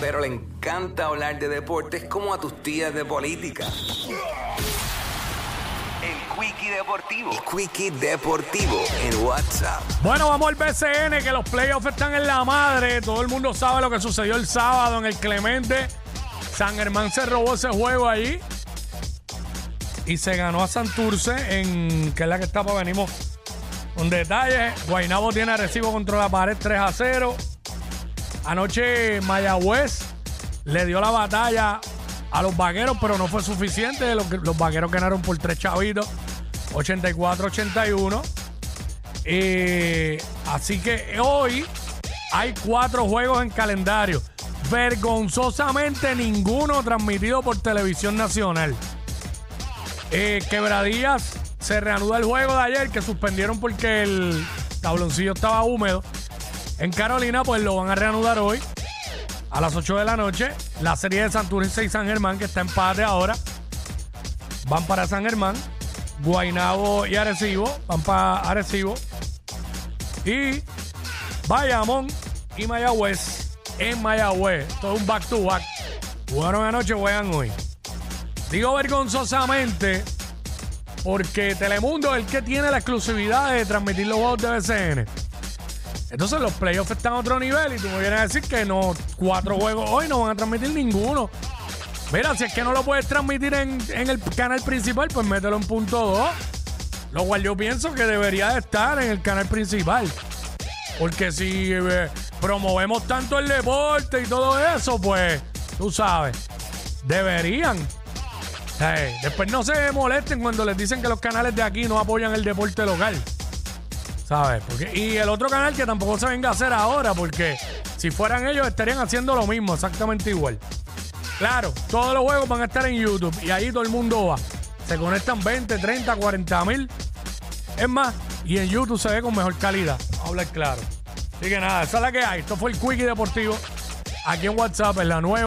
Pero le encanta hablar de deportes como a tus tías de política. El Quickie Deportivo. El Quickie Deportivo en WhatsApp. Bueno, vamos al BCN, que los playoffs están en la madre. Todo el mundo sabe lo que sucedió el sábado en el Clemente. San Germán se robó ese juego ahí. Y se ganó a Santurce, en, que es la que está para venimos un detalle. Guainabo tiene recibo contra la pared 3 a 0. Anoche Mayagüez le dio la batalla a los vaqueros, pero no fue suficiente. Los, los vaqueros ganaron por tres chavitos, 84-81. Eh, así que hoy hay cuatro juegos en calendario. Vergonzosamente ninguno transmitido por televisión nacional. Eh, Quebradías se reanuda el juego de ayer que suspendieron porque el tabloncillo estaba húmedo. En Carolina, pues lo van a reanudar hoy a las 8 de la noche. La serie de Santurce y San Germán, que está en empate ahora, van para San Germán. Guainabo y Arecibo van para Arecibo. Y Bayamón y Mayagüez en Mayagüez. Todo un back to back. Jugaron anoche, juegan hoy. Digo vergonzosamente porque Telemundo es el que tiene la exclusividad de transmitir los juegos de BCN. Entonces los playoffs están a otro nivel y tú me vienes a decir que no, cuatro juegos hoy no van a transmitir ninguno. Mira, si es que no lo puedes transmitir en, en el canal principal, pues mételo en punto 2. Lo cual yo pienso que debería de estar en el canal principal. Porque si eh, promovemos tanto el deporte y todo eso, pues tú sabes, deberían. Eh, después no se molesten cuando les dicen que los canales de aquí no apoyan el deporte local. ¿Sabes? Porque, y el otro canal que tampoco se venga a hacer ahora, porque si fueran ellos estarían haciendo lo mismo, exactamente igual. Claro, todos los juegos van a estar en YouTube y ahí todo el mundo va. Se conectan 20, 30, 40 mil. Es más, y en YouTube se ve con mejor calidad. Vamos a hablar claro. Así que nada, esa es la que hay. Esto fue el Quickie Deportivo. Aquí en WhatsApp, en la nueva.